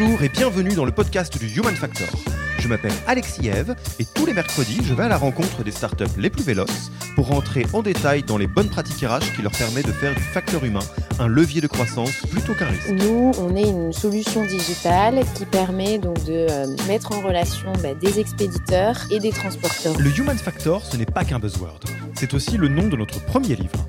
Bonjour et bienvenue dans le podcast du Human Factor. Je m'appelle Alexis Eve et tous les mercredis, je vais à la rencontre des startups les plus véloces pour rentrer en détail dans les bonnes pratiques RH qui leur permettent de faire du facteur humain un levier de croissance plutôt qu'un risque. Nous, on est une solution digitale qui permet donc de euh, mettre en relation bah, des expéditeurs et des transporteurs. Le Human Factor, ce n'est pas qu'un buzzword, c'est aussi le nom de notre premier livre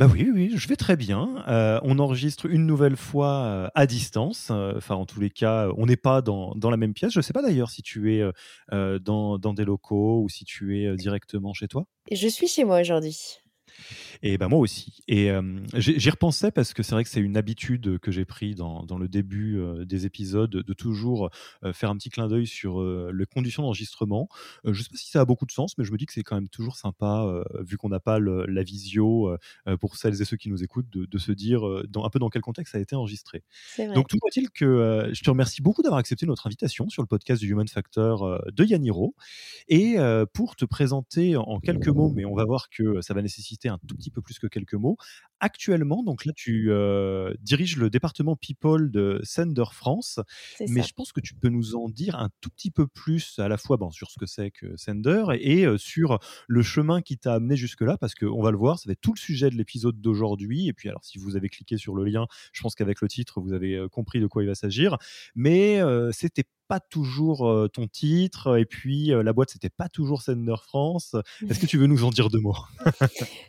Bah oui, oui, je vais très bien. Euh, on enregistre une nouvelle fois euh, à distance. Euh, enfin, en tous les cas, on n'est pas dans, dans, la même pièce. Je ne sais pas d'ailleurs si tu es dans, dans, des locaux ou si tu es directement chez toi. Je suis chez moi aujourd'hui. Et ben moi aussi. Et j'y repensais parce que c'est vrai que c'est une habitude que j'ai pris dans, dans, le début des épisodes de toujours faire un petit clin d'œil sur les conditions d'enregistrement. je ne sais pas si ça a beaucoup de sens, mais je me dis que c'est quand même toujours sympa, vu qu'on n'a pas la visio, pour celles et ceux qui nous écoutent, de, de se dire dans, un peu dans quel contexte ça a été enregistré. Donc tout voit-il que je te remercie beaucoup d'avoir accepté notre invitation sur le podcast du Human Factor de Yaniro. Et pour te présenter en quelques mots, mais on va voir que ça va nécessiter un tout petit peu plus que quelques mots. Actuellement, donc là, tu diriges le département People de Sender France, mais je pense que tu peux nous en dire un tout petit peu plus à la fois bon, sur ce que c'est que Sender et, sur le chemin qui t'a amené jusque-là, parce qu'on va le voir, ça va être tout le sujet de l'épisode d'aujourd'hui. Et puis, alors, si vous avez cliqué sur le lien, je pense qu'avec le titre, vous avez compris de quoi il va s'agir. Mais c'était pas toujours ton titre et puis la boîte c'était pas toujours Sender France. Est-ce que tu veux nous en dire deux mots?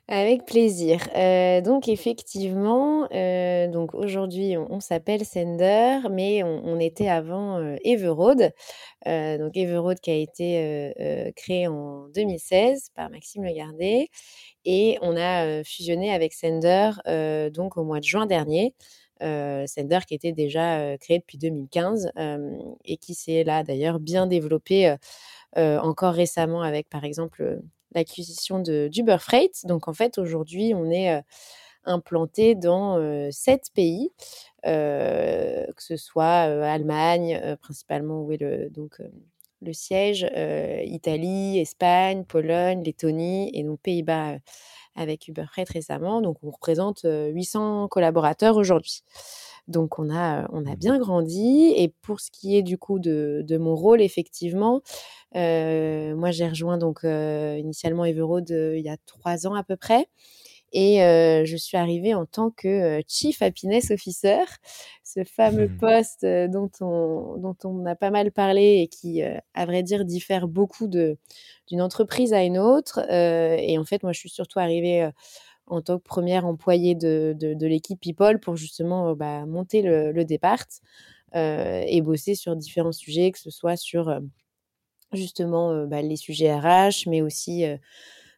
Avec plaisir. donc effectivement, donc aujourd'hui on, s'appelle Sender, mais on, était avant Everode. donc Everode qui a été créé en 2016 par Maxime Legardet et on a fusionné avec Sender donc au mois de juin dernier. Euh, Sender qui était déjà euh, créé depuis 2015 euh, et qui s'est là d'ailleurs bien développé encore récemment avec par exemple l'acquisition d'Uber Freight. Donc en fait aujourd'hui on est implanté dans sept pays, que ce soit Allemagne principalement où est le donc le siège, Italie, Espagne, Pologne, Lettonie et donc Pays-Bas avec Uber Freight récemment. Donc, on représente 800 collaborateurs aujourd'hui. Donc, on a, on a mmh bien grandi. Et pour ce qui est du coup de, de mon rôle, effectivement, euh, moi, j'ai rejoint donc euh, initialement Everode il y a trois ans à peu près. Et euh, je suis arrivée en tant que Chief Happiness Officer, ce fameux mmh. poste dont, on, dont on a pas mal parlé et qui, à vrai dire, diffère beaucoup d'une entreprise à une autre. et en fait, moi, je suis surtout arrivée en tant que première employée de, de, l'équipe People pour justement bah, monter le, le départ et bosser sur différents sujets, que ce soit sur justement bah, les sujets RH, mais aussi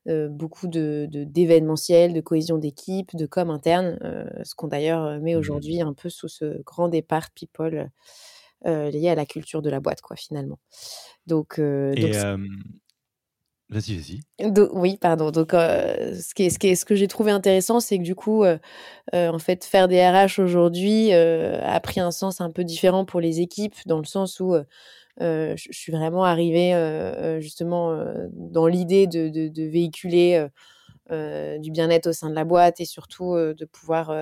beaucoup de, d'événementiel, de, cohésion d'équipe, de com interne, ce qu'on d'ailleurs met mmh aujourd'hui un peu sous ce grand départ People lié à la culture de la boîte, quoi, finalement. Donc, donc Vas-y, vas-y. oui, pardon. Donc, ce, qui est, ce, qui est, ce que j'ai trouvé intéressant, c'est que du coup, en fait, faire des RH aujourd'hui a pris un sens un peu différent pour les équipes, dans le sens où je, suis vraiment arrivée justement dans l'idée de, véhiculer du bien-être au sein de la boîte et surtout de pouvoir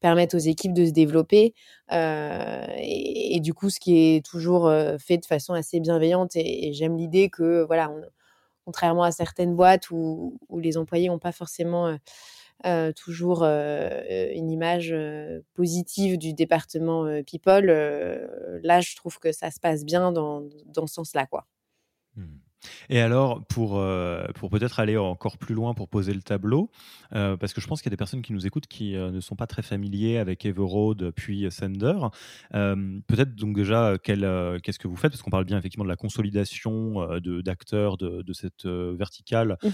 permettre aux équipes de se développer. Et, du coup, ce qui est toujours fait de façon assez bienveillante. Et, j'aime l'idée que, voilà, contrairement à certaines boîtes où les employés n'ont pas forcément euh, toujours euh, une image euh, positive du département People. là, je trouve que ça se passe bien dans, dans ce sens-là, quoi. Mmh. Et alors, pour, euh, pour peut-être aller encore plus loin pour poser le tableau, euh, parce que je pense qu'il y a des personnes qui nous écoutent qui euh, ne sont pas très familiers avec Everroad puis Sender. peut-être donc déjà, qu'est-ce que vous faites? Parce qu'on parle bien effectivement de la consolidation d'acteurs de, de, cette verticale mmh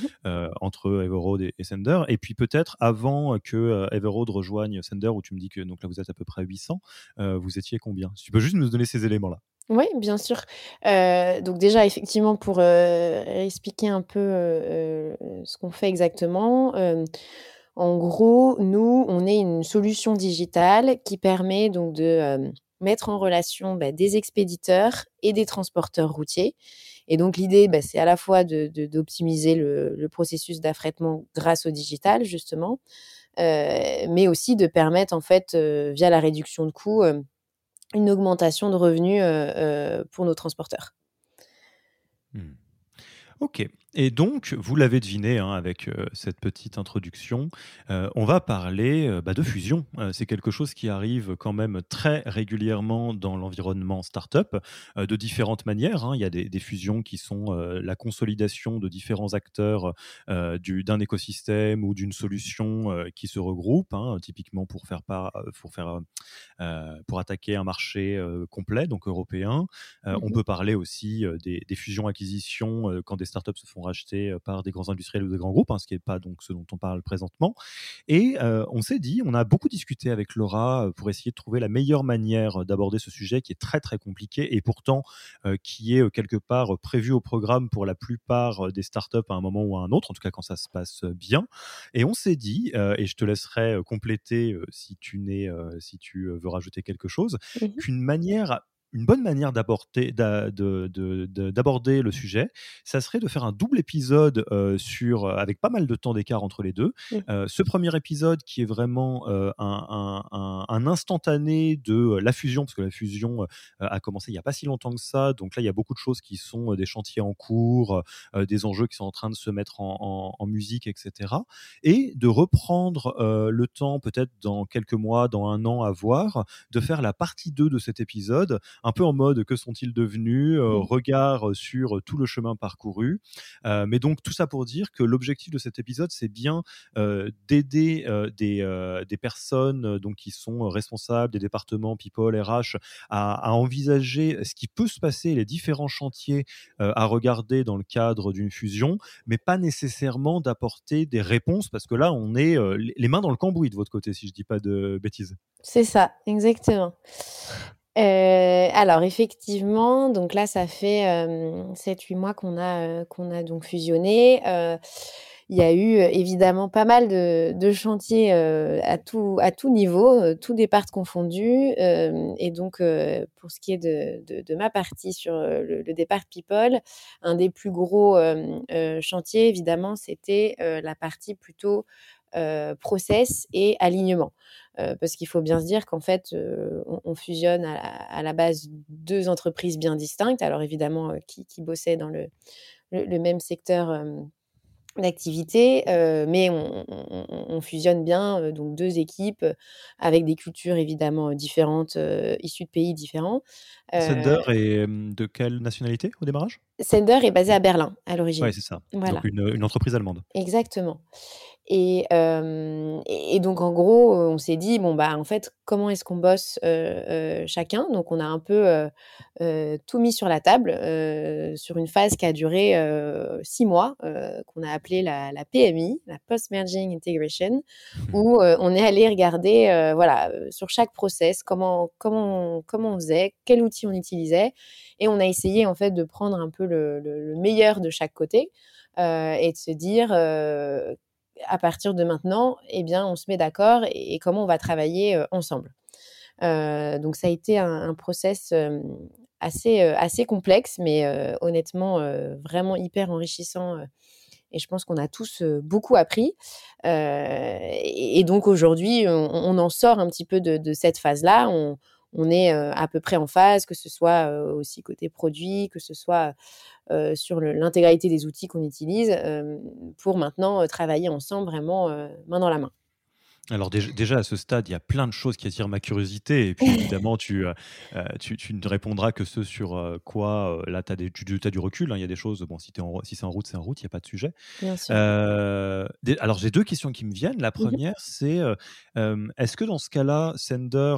entre Everroad et, Sender. Et puis peut-être avant que Everroad rejoigne Sender, où tu me dis que donc là vous êtes à peu près 800, vous étiez combien? Si tu peux juste nous donner ces éléments-là. Oui, bien sûr. donc déjà, effectivement, pour expliquer un peu ce qu'on fait exactement, en gros, nous, on est une solution digitale qui permet donc de mettre en relation bah, des expéditeurs et des transporteurs routiers. Et donc l'idée, bah, c'est à la fois d'optimiser le, le, processus d'affrètement grâce au digital, justement, mais aussi de permettre, en fait, via la réduction de coûts, une augmentation de revenus euh, euh, pour nos transporteurs. Hmm. Ok. Et donc, vous l'avez deviné hein, avec euh, cette petite introduction, euh, on va parler euh, bah, de fusion. c'est quelque chose qui arrive quand même très régulièrement dans l'environnement startup, de différentes manières. Hein. Il y a des, fusions qui sont la consolidation de différents acteurs d'un écosystème ou d'une solution qui se regroupent, hein, typiquement pour faire, pour, faire pour attaquer un marché complet, donc européen. On mmh peut parler aussi des, des fusions-acquisitions quand des startups se font rachetés euh, par des grands industriels ou des grands groupes, hein, ce qui n'est pas donc ce dont on parle présentement. Et euh, on s'est dit, on a beaucoup discuté avec Laura euh, pour essayer de trouver la meilleure manière d'aborder ce sujet qui est très très compliqué et pourtant qui est quelque part prévu au programme pour la plupart des startups à un moment ou à un autre, en tout cas quand ça se passe bien. Et on s'est dit, et je te laisserai compléter si tu n'es, si tu veux rajouter quelque chose, mmh qu'une manière une bonne manière d'aborder, d'aborder le sujet, ça serait de faire un double épisode euh, sur, euh, avec pas mal de temps d'écart entre les deux. Mmh. Euh, ce premier épisode qui est vraiment un, instantané de la fusion, parce que la fusion a commencé il n'y a pas si longtemps que ça. Donc là, il y a beaucoup de choses qui sont des chantiers en cours, des enjeux qui sont en train de se mettre en, en musique, etc. Et de reprendre le temps, peut-être dans quelques mois, dans un an à voir, de faire la partie 2 de cet épisode un peu en mode que sont-ils devenus, euh, mmh. regard sur tout le chemin parcouru. Euh, mais donc tout ça pour dire que l'objectif de cet épisode, c'est bien euh, d'aider des, des, personnes donc qui sont responsables des départements People, RH, à, à, envisager ce qui peut se passer, les différents chantiers à regarder dans le cadre d'une fusion, mais pas nécessairement d'apporter des réponses parce que là, on est les mains dans le cambouis de votre côté, si je dis pas de bêtises. C'est ça, exactement. Euh, alors effectivement, donc là, ça fait 7-8 mois qu'on a, qu'on a donc fusionné. il y a eu évidemment pas mal de, chantiers à, tout, à tout niveau, tout départ confondu. et donc, pour ce qui est de, ma partie sur le, le, départ People, un des plus gros chantiers, évidemment, c'était la partie plutôt process et alignement. Euh, parce qu'il faut bien se dire qu'en fait, euh, on, fusionne à, la base deux entreprises bien distinctes, alors évidemment euh, qui, bossaient dans le, même secteur d'activité, mais on, fusionne bien donc deux équipes avec des cultures évidemment différentes, issues de pays différents. Sender est de quelle nationalité au démarrage? Sender est basé à Berlin à l'origine. Oui, c'est ça. Donc une, entreprise allemande. Exactement. Et, et, donc, en gros, on s'est dit, bon, bah, en fait, comment est-ce qu'on bosse chacun? Donc, on a un peu tout mis sur la table sur une phase qui a duré six mois, qu'on a appelée la, la, PMI, la Post-Merging Integration, mmh. où on est allé regarder, voilà, sur chaque process, comment, comment, comment on faisait, quel outil on utilisait. Et on a essayé, en fait, de prendre un peu le, le, meilleur de chaque côté. et de se dire à partir de maintenant, eh bien, on se met d'accord et, comment on va travailler euh, ensemble. Euh, donc, ça a été un, process euh, assez, assez complexe, mais honnêtement, vraiment hyper enrichissant et je pense qu'on a tous beaucoup appris. Et, donc aujourd'hui, on, en sort un petit peu de, cette phase-là. On est à peu près en phase, que ce soit aussi côté produit, que ce soit sur l'intégralité des outils qu'on utilise, pour maintenant travailler ensemble vraiment main dans la main. Alors déjà, à ce stade, il y a plein de choses qui attirent ma curiosité. Et puis évidemment, tu, euh, euh, tu, ne répondras que ce sur euh, quoi, là, tu as, du recul. Hein. Il y a des choses, bon, si, si c'est en route, c'est en route, il n'y a pas de sujet. alors j'ai deux questions qui me viennent. La mmh première, c'est est-ce que dans ce cas-là, Sender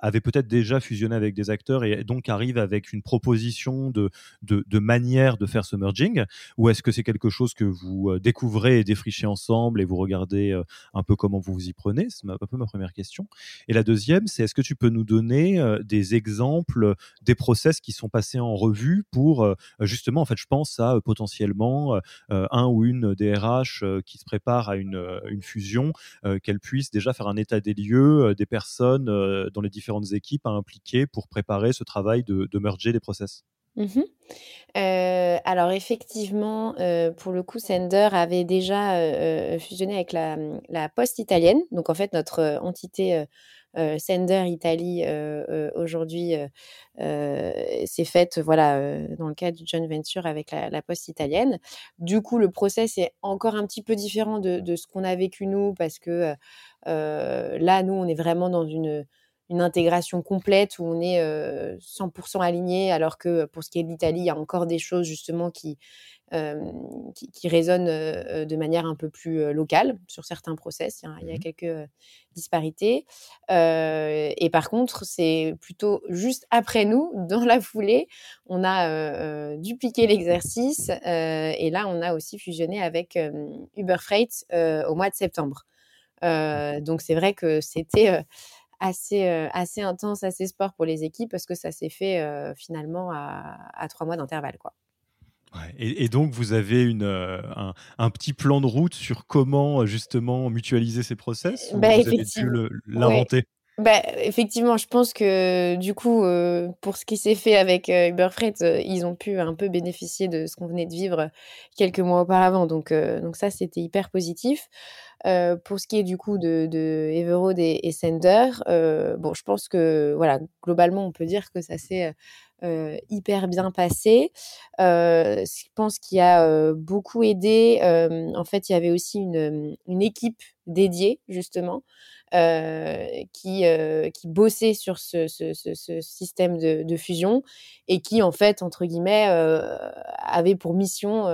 avait peut-être déjà fusionné avec des acteurs et donc arrive avec une proposition de, de, de manière de faire ce merging? Ou est-ce que c'est quelque chose que vous découvrez et défrichez ensemble et vous regardez un peu comment vous vous y prenez C'est un peu ma première question. Et la deuxième, c'est est-ce que tu peux nous donner euh, des exemples des process qui sont passés en revue pour euh, justement, en fait, je pense à euh, potentiellement un ou une DRH qui se prépare à une, fusion, qu'elle puisse déjà faire un état des lieux des personnes dans les différentes équipes à impliquer pour préparer ce travail de, de merger les process. Mmh alors effectivement, pour le coup, Sender avait déjà, fusionné avec la, mmh, la Poste italienne. Donc en fait, notre, entité, Sender Italie, aujourd'hui, s'est faite, voilà, dans le cadre du joint venture avec la Poste italienne. Du coup, le process est encore un petit peu différent de de ce qu'on a vécu nous parce que, là, nous, on est vraiment dans une, une intégration complète où on est 100% aligné, alors que pour ce qui est de l'Italie, il y a encore des choses justement qui, qui, résonnent de manière un peu plus locale sur certains process. Il y a, mmh quelques disparités. et par contre, c'est plutôt juste après nous, dans la foulée, on a dupliqué l'exercice et là, on a aussi fusionné avec Uber Freight au mois de septembre. donc c'est vrai que c'était assez, assez intense, assez sport pour les équipes parce que ça s'est fait finalement à, trois mois d'intervalle. quoi. et, donc, vous avez une, un, petit plan de route sur comment justement mutualiser ces process bah, Vous avez dû l'inventer? Bah, effectivement, je pense que du coup, pour ce qui s'est fait avec Uber Freight, ils ont pu un peu bénéficier de ce qu'on venait de vivre quelques mois auparavant. Donc, donc ça, c'était hyper positif. pour ce qui est du coup de, de Everode et, Sender, bon, je pense que voilà, globalement, on peut dire que ça s'est hyper bien passé. je pense qu'il a beaucoup aidé. en fait, il y avait aussi une, une équipe dédiée justement qui, qui bossait sur ce, ce, ce, système de, de, fusion et qui, en fait, entre guillemets, avait pour mission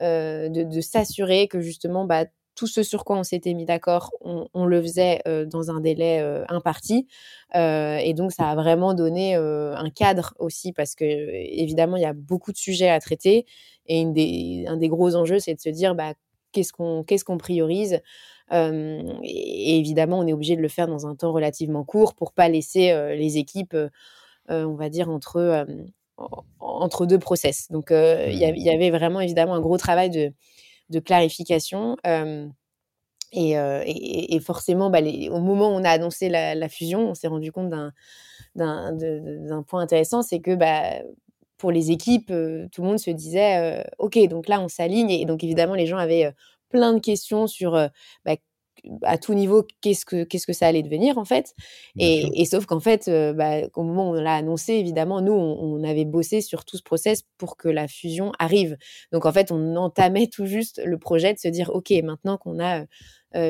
de, de s'assurer que justement, bah, tout ce sur quoi on s'était mis d'accord, on, le faisait dans un délai imparti. et donc, ça a vraiment donné un cadre aussi, parce que évidemment, il y a beaucoup de sujets à traiter. Et un des gros enjeux, c'est de se dire bah, qu'est-ce qu'on qu'est-ce qu'on priorise? Et, évidemment, on est obligé de le faire dans un temps relativement court pour pas laisser les équipes, on va dire, entre, entre deux process. Donc, il y, avait vraiment évidemment un gros travail de, de clarification. Et, et, forcément, bah, au moment où on a annoncé la, fusion, on s'est rendu compte d'un point intéressant, c'est que bah, pour les équipes, tout le monde se disait, OK, donc là, on s'aligne. Et donc, évidemment, les gens avaient plein de questions sur bah, à tout niveau qu'est-ce que qu'est-ce que ça allait devenir en fait. Et, sauf qu'en fait bah, au moment où on l'a annoncé évidemment nous on, avait bossé sur tout ce process pour que la fusion arrive. Donc en fait on entamait tout juste le projet de se dire ok maintenant qu'on a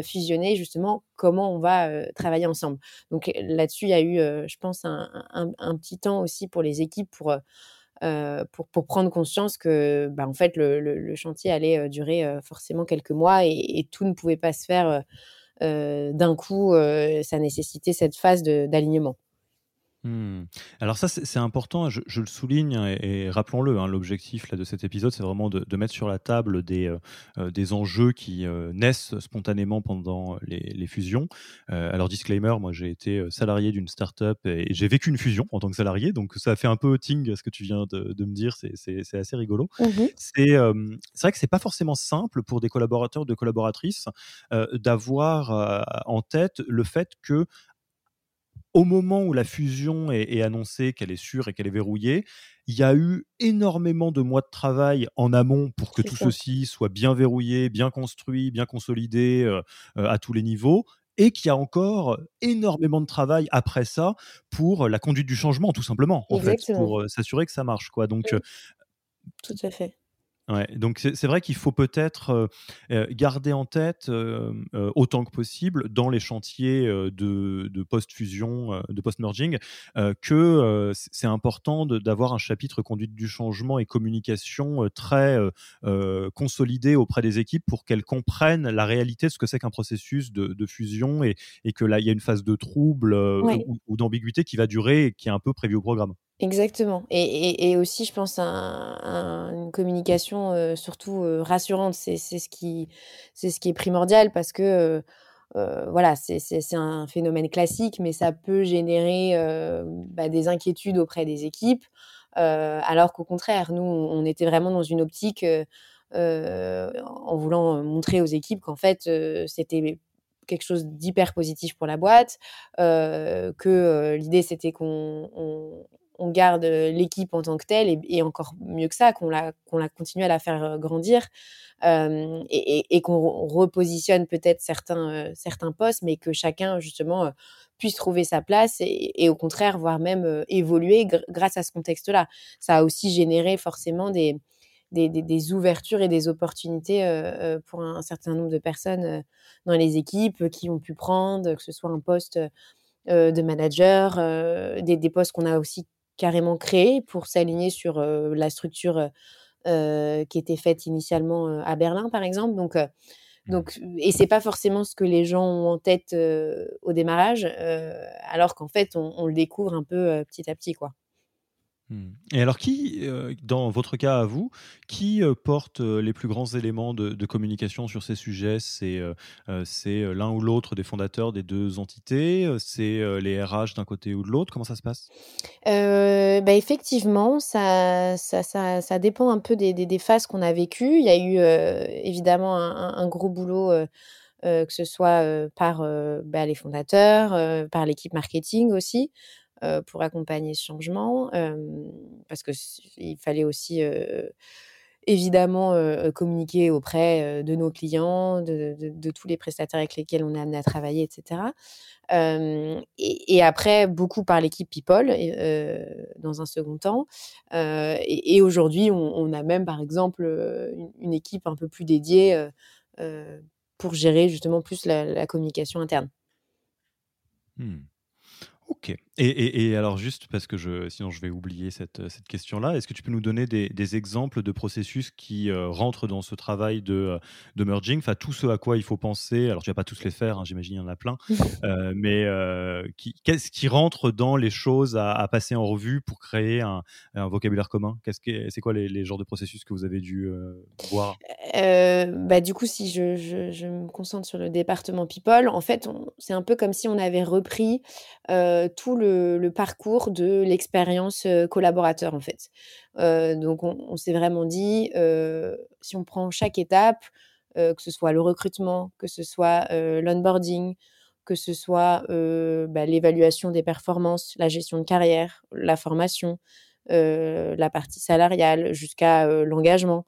fusionné justement comment on va travailler ensemble. Donc là-dessus il y a eu je pense un, un, petit temps aussi pour les équipes pour euh, pour, pour, prendre conscience que bah, en fait le, le, chantier allait euh, durer euh, forcément quelques mois et, et, tout ne pouvait pas se faire d'un coup. ça nécessitait cette phase d'alignement. Mmh. Alors ça, c'est important, je, le souligne, et, rappelons-le, hein, l'objectif de cet épisode, c'est vraiment de, mettre sur la table des, euh, euh, des enjeux qui euh, naissent spontanément pendant les, fusions. alors disclaimer, moi j'ai été salarié d'une startup et, j'ai vécu une fusion en tant que salarié, donc ça fait un peu ting ce que tu viens de, me dire, c'est assez rigolo. Mmh c'est vrai que c'est pas forcément simple pour des collaborateurs, de collaboratrices, d'avoir en tête le fait que au moment où la fusion est, annoncée, qu'elle est sûre et qu'elle est verrouillée, il y a eu énormément de mois de travail en amont pour que tout ceci soit bien verrouillé, bien construit, bien consolidé euh, euh, à tous les niveaux et qu'il y a encore énormément de travail après ça pour la conduite du changement, tout simplement, en fait, pour euh, s'assurer que ça marche. Quoi. Donc, tout à fait. Ouais, donc c'est vrai qu'il faut peut-être garder en tête autant que possible dans les chantiers de, post-fusion, de post-merging, que c'est important d'avoir un chapitre conduite du changement et communication très consolidé auprès des équipes pour qu'elles comprennent la réalité de ce que c'est qu'un processus de, fusion et, et que là il y a une phase de trouble ou, ou d'ambiguïté qui va durer et qui est un peu prévue au programme. Exactement et et aussi je pense une communication, surtout, rassurante. C'est ce qui ce qui est primordial parce que, voilà, c'est un phénomène classique, mais ça peut générer, bah, des inquiétudes auprès des équipes, alors qu'au contraire, nous, on était vraiment dans une optique, en voulant, montrer aux équipes qu'en fait, c'était quelque chose d'hyper positif pour la boîte, que, l'idée c'était qu'on on garde l'équipe en tant que telle et, encore mieux que ça, qu'on la, qu'on la continue à la faire grandir et, qu'on repositionne peut-être certains, certains postes, mais que chacun justement puisse trouver sa place et, au contraire, voire même évoluer grâce à ce contexte-là. Ça a aussi généré forcément des, des, ouvertures et des opportunités pour un, certain nombre de personnes dans les équipes qui ont pu prendre, que ce soit un poste de manager, des, des, postes qu'on a aussi carrément créé pour s'aligner sur la structure qui était faite initialement à Berlin, par exemple. Donc, mmh. donc, et c'est pas forcément ce que les gens ont en tête au démarrage, alors qu'en fait, on, on, le découvre un peu petit à petit, quoi. Mmh. Et alors, qui, euh, dans votre cas à vous, qui euh, porte euh, les plus grands éléments de, communication sur ces sujets? C'est l'un ou l'autre des fondateurs des deux entités? C'est les RH d'un côté ou de l'autre? Comment ça se passe? Bah Effectivement, ça, ça, ça, dépend un peu des, phases qu'on a vécues. Il y a eu évidemment un, gros boulot. que ce soit par bah, les fondateurs, par l'équipe marketing aussi, pour accompagner ce changement, parce qu'il fallait aussi évidemment communiquer auprès de nos clients, de, tous les prestataires avec lesquels on est amené à travailler, etc. et, après, beaucoup par l'équipe People dans un second temps. et, aujourd'hui, on, a même, par exemple, une, équipe un peu plus dédiée pour gérer justement plus la, communication interne. Mmh. Ok. Et, alors juste parce que je, sinon je vais oublier cette, cette question-là, est-ce que tu peux nous donner des, exemples de processus qui euh, rentrent dans ce travail de, euh, de merging, enfin tout ce à quoi il faut penser. Alors tu vas pas tous les faire, hein, j'imagine il y en a plein, euh, mais qu'est-ce qui rentre dans les choses à, passer en revue pour créer un, vocabulaire commun? Qu'est-ce que c'est quoi les, genres de processus que vous avez dû voir? Bah, du coup si je, je, me concentre sur le département people, en fait c'est un peu comme si on avait repris tout le le, parcours de l'expérience collaborateur en fait. donc on, s'est vraiment dit, si on prend chaque étape, que ce soit le recrutement, que ce soit l'onboarding, que ce soit bah, l'évaluation des performances, la gestion de carrière, la formation, la partie salariale jusqu'à l'engagement.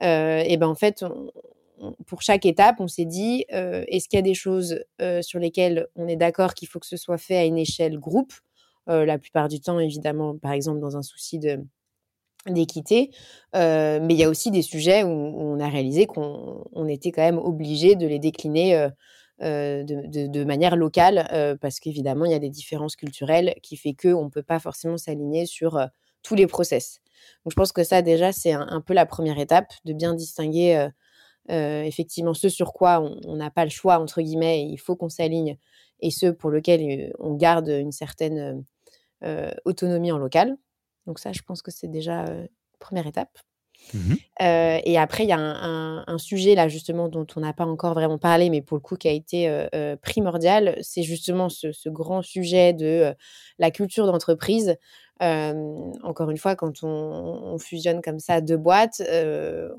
et ben en fait, pour chaque étape, on s'est dit, est-ce qu'il y a des choses sur lesquelles on est d'accord qu'il faut que ce soit fait à une échelle groupe? La plupart du temps, évidemment, par exemple, dans un souci d'équité, mais il y a aussi des sujets où, on a réalisé qu'on était quand même obligé de les décliner de, manière locale, parce qu'évidemment, il y a des différences culturelles qui fait qu'on ne peut pas forcément s'aligner sur tous les process. Donc je pense que ça, déjà, c'est un, peu la première étape, de bien distinguer euh, effectivement ce sur quoi on n'a pas le choix, entre guillemets, il faut qu'on s'aligne, et ce pour lequel euh, on garde une certaine euh, autonomie en local. Donc ça, je pense que c'est déjà première étape. Mmh et après, il y a un, sujet là justement dont on n'a pas encore vraiment parlé, mais pour le coup qui a été primordial, c'est justement ce, grand sujet de la culture d'entreprise. encore une fois, quand on, fusionne comme ça deux boîtes,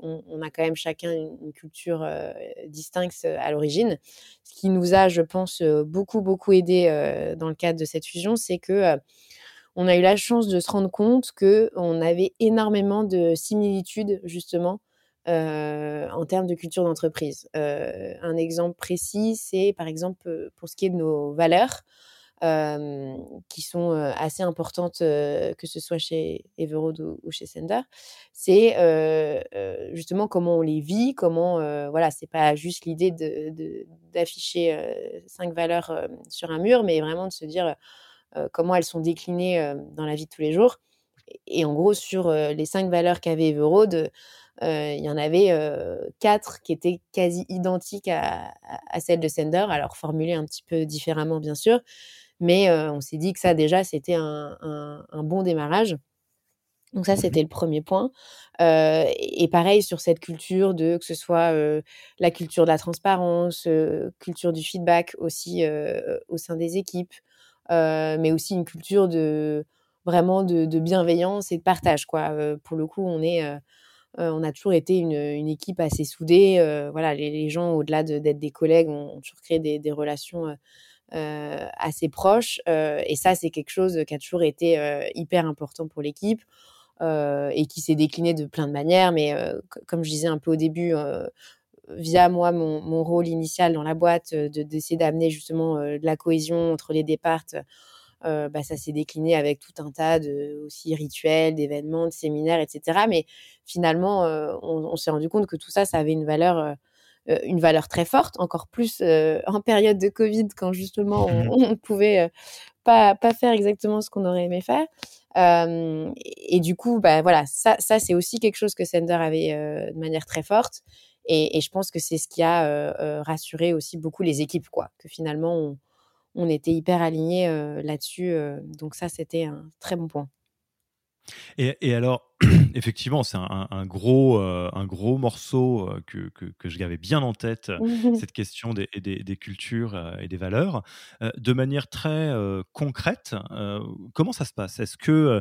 on, a quand même chacun une, culture distincte à l'origine. Ce qui nous a, je pense, beaucoup beaucoup aidé dans le cadre de cette fusion, c'est que on a eu la chance de se rendre compte que on avait énormément de similitudes justement euh, en termes de culture d'entreprise. Euh, un exemple précis, c'est par exemple euh, pour ce qui est de nos valeurs, qui sont assez importantes, que ce soit chez Everode ou, chez Sender. C'est justement comment on les vit, comment voilà, c'est pas juste l'idée d'afficher cinq valeurs sur un mur, mais vraiment de se dire euh, comment elles sont déclinées euh, dans la vie de tous les jours. Et, en gros, sur euh, les cinq valeurs qu'avait Everode, il y en avait quatre qui étaient quasi identiques à, celles de Sender, alors formulées un petit peu différemment, bien sûr. Mais on s'est dit que ça, déjà, c'était un, bon démarrage. Donc ça, c'était le premier point. et pareil sur cette culture de que ce soit la culture de la transparence, culture du feedback aussi au sein des équipes, euh, mais aussi une culture de vraiment de, bienveillance et de partage. Quoi. Euh, pour le coup, on est euh, on a toujours été une, équipe assez soudée. voilà, les, gens, au-delà d'être des collègues, ont, toujours créé des relations assez proches. et ça, c'est quelque chose qui a toujours été hyper important pour l'équipe et qui s'est décliné de plein de manières. Mais comme je disais un peu au début, via moi, mon, rôle initial dans la boîte, euh, de d'essayer d'amener justement euh, de la cohésion entre les départs, euh, bah, ça s'est décliné avec tout un tas de aussi rituels, d'événements, de séminaires, etc. Mais finalement, on, s'est rendu compte que tout ça, ça avait une valeur, une valeur très forte, encore plus en période de Covid, quand justement on, ne pouvait pas, pas faire exactement ce qu'on aurait aimé faire. et, du coup, bah voilà, ça, ça c'est aussi quelque chose que Sender avait de manière très forte. Et, je pense que c'est ce qui a rassuré aussi beaucoup les équipes, quoi. Que finalement, on, était hyper alignés là-dessus. donc ça, c'était un très bon point. Et, alors, effectivement, c'est un, gros, euh, un gros morceau euh, que, que, que j'avais bien en tête, cette question des, des, cultures euh, et des valeurs. de manière très concrète, comment ça se passe? Est-ce que,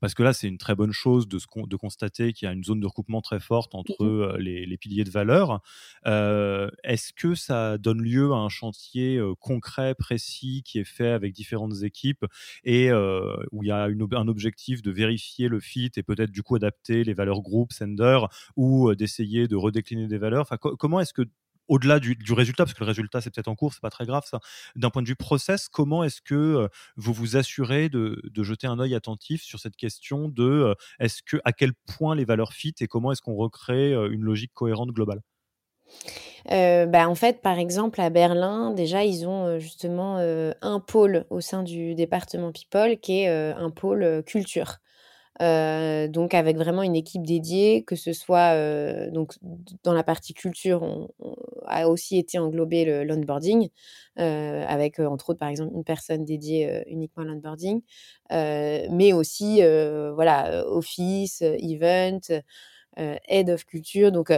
parce que là, c'est une très bonne chose de, de constater qu'il y a une zone de recoupement très forte entre les, les, piliers de valeurs, est-ce que ça donne lieu à un chantier concret, précis, qui est fait avec différentes équipes et où il y a une, un objectif de vérifier le fit et peut-être du coup adapter les valeurs groupes, sender, ou euh, d'essayer de redécliner des valeurs enfin, Comment est-ce que au-delà du, résultat, parce que le résultat c'est peut-être en cours, c'est pas très grave ça. D'un point de vue process, comment est-ce que euh, vous vous assurez de, jeter un œil attentif sur cette question de euh, est-ce que à quel point les valeurs fit et comment est-ce qu'on recrée une logique cohérente globale? Bah, en fait, par exemple, à Berlin, déjà, ils ont justement un pôle au sein du département People qui est un pôle culture. Euh, donc avec vraiment une équipe dédiée, que ce soit euh, donc dans la partie culture, on, a aussi été englobé le l'onboarding, euh, avec entre autres par exemple une personne dédiée uniquement à l'onboarding, mais aussi voilà office, event, head of culture, donc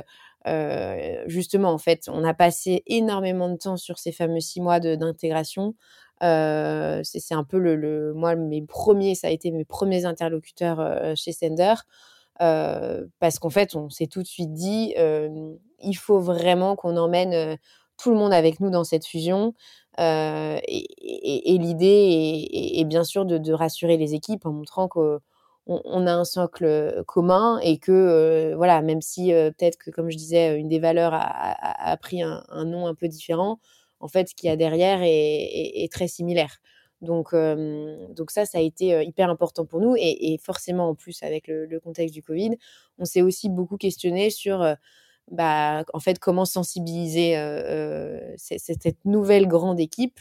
justement, en fait, on a passé énormément de temps sur ces fameux six mois d'intégration euh, c'est un peu le, moi mes premiers, ça a été mes premiers interlocuteurs euh, chez Sender. Euh, parce qu'en fait, on s'est tout de suite dit, il faut vraiment qu'on emmène tout le monde avec nous dans cette fusion. et, l'idée est, bien sûr de, rassurer les équipes en montrant qu'on on a un socle commun et que voilà, même si peut-être que comme je disais, une des valeurs a, pris un, nom un peu différent, en fait, ce qu'il y a derrière est, très similaire. Donc, donc ça, ça a été hyper important pour nous. Et, forcément, en plus, avec le, contexte du Covid, on s'est aussi beaucoup questionné sur, bah, en fait, comment sensibiliser cette, nouvelle grande équipe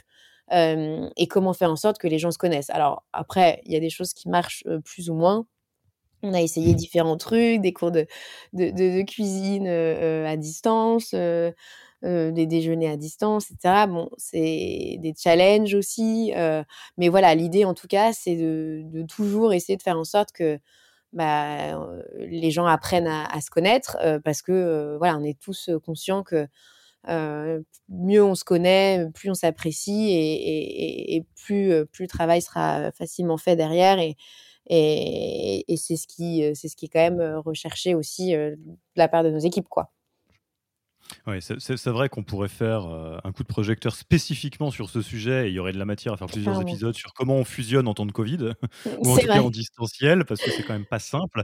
et comment faire en sorte que les gens se connaissent. Alors, après, il y a des choses qui marchent plus ou moins. On a essayé différents trucs, des cours de, cuisine à distance. Euh, des déjeuners à distance, etc. Bon, c'est des challenges aussi. Euh, mais voilà, l'idée en tout cas, c'est de, toujours essayer de faire en sorte que bah, les gens apprennent à, se connaître parce que voilà, on est tous conscients que mieux on se connaît, plus on s'apprécie et, plus, plus le travail sera facilement fait derrière. Et, et, c'est ce qui c'est ce qui est quand même recherché aussi de la part de nos équipes, quoi. Oui, c'est vrai qu'on pourrait faire un coup de projecteur spécifiquement sur ce sujet et il y aurait de la matière à faire plusieurs épisodes sur comment on fusionne en temps de Covid ou en tout cas en distanciel parce que c'est quand même pas simple.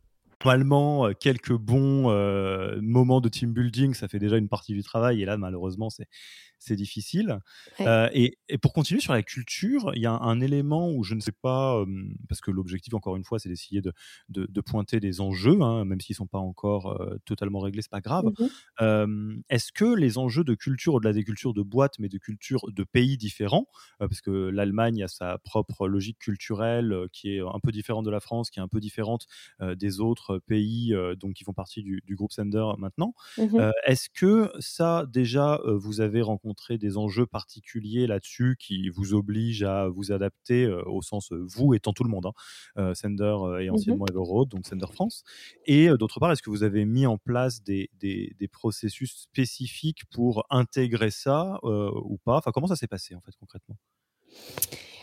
normalement, euh, quelques bons euh, moments de team building, ça fait déjà une partie du travail. Et là, malheureusement, c'est c'est difficile. Euh, et, pour continuer sur la culture, il y a un, élément où je ne sais pas, parce que l'objectif, encore une fois, c'est d'essayer de, de, pointer des enjeux, hein, même s'ils ne sont pas encore totalement réglés, c'est pas grave. Mmh est-ce que les enjeux de culture, au-delà des cultures de boîte, mais de cultures de pays différents, parce que l'Allemagne a sa propre logique culturelle qui est un peu différente de la France, qui est un peu différente des autres pays donc qui font partie du, groupe Sender maintenant. Mmh est-ce que ça, déjà, vous avez rencontré des enjeux particuliers là-dessus qui vous obligent à vous adapter au sens vous étant tout le monde, hein, Sender et anciennement Everroad, donc Sender France. Et d'autre part, est-ce que vous avez mis en place des, des, processus spécifiques pour intégrer ça ou pas? Enfin, comment ça s'est passé en fait concrètement?